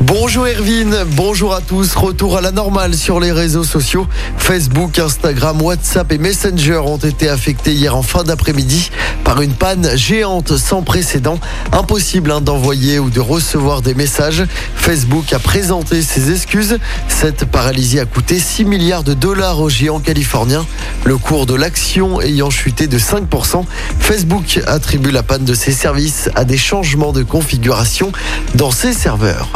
Bonjour Erwin, bonjour à tous. Retour à la normale sur les réseaux sociaux. Facebook, Instagram, WhatsApp et Messenger ont été affectés hier en fin d'après-midi par une panne géante sans précédent. Impossible hein, d'envoyer ou de recevoir des messages. Facebook a présenté ses excuses. Cette paralysie a coûté 6 milliards de dollars au géant californien. Le cours de l'action ayant chuté de 5%, Facebook attribue la panne de ses services à des changements de configuration dans ses serveurs.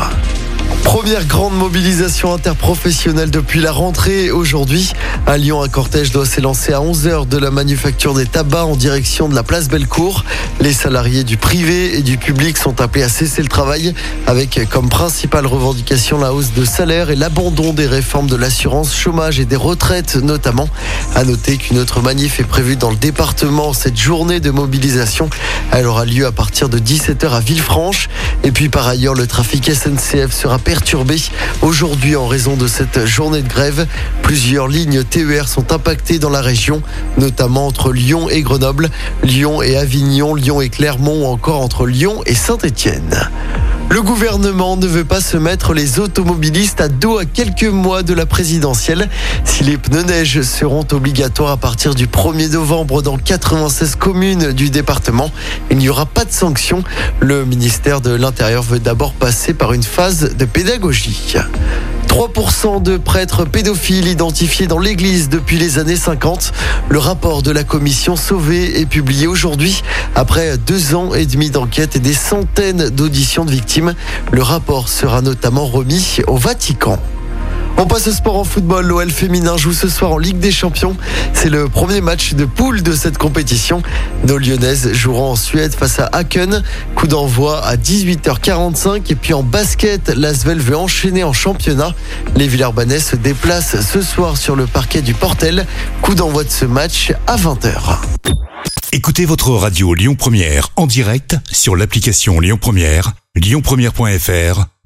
Première grande mobilisation interprofessionnelle depuis la rentrée aujourd'hui. À Lyon, un cortège doit s'élancer à 11h de la manufacture des tabacs en direction de la place Bellecour. Les salariés du privé et du public sont appelés à cesser le travail avec comme principale revendication la hausse de salaire et l'abandon des réformes de l'assurance chômage et des retraites notamment. À noter qu'une autre manif est prévue dans le département. Cette journée de mobilisation, elle aura lieu à partir de 17h à Villefranche. Et puis par ailleurs, le trafic SNCF sera aujourd'hui en raison de cette journée de grève. Plusieurs lignes TER sont impactées dans la région, notamment entre Lyon et Grenoble, Lyon et Avignon, Lyon et Clermont ou encore entre Lyon et Saint-Étienne. Le gouvernement ne veut pas se mettre les automobilistes à dos à quelques mois de la présidentielle. Si les pneus neige seront obligatoires à partir du 1er novembre dans 96 communes du département, il n'y aura pas de sanctions. Le ministère de l'Intérieur veut d'abord passer par une phase de pédagogie. 3% de prêtres pédophiles identifiés dans l'église depuis les années 50. Le rapport de la commission Sauvé est publié aujourd'hui après deux ans et demi d'enquête et des centaines d'auditions de victimes. Le rapport sera notamment remis au Vatican. On passe au sport en football. L'OL féminin joue ce soir en Ligue des Champions. C'est le premier match de poule de cette compétition. Nos Lyonnaises joueront en Suède face à Haken. Coup d'envoi à 18h45. Et puis en basket, l'Asvel veut enchaîner en championnat. Les Villeurbanais se déplacent ce soir sur le parquet du Portel. Coup d'envoi de ce match à 20h. Écoutez votre radio Lyon Première en direct sur l'application Lyon Première, lyonpremière.fr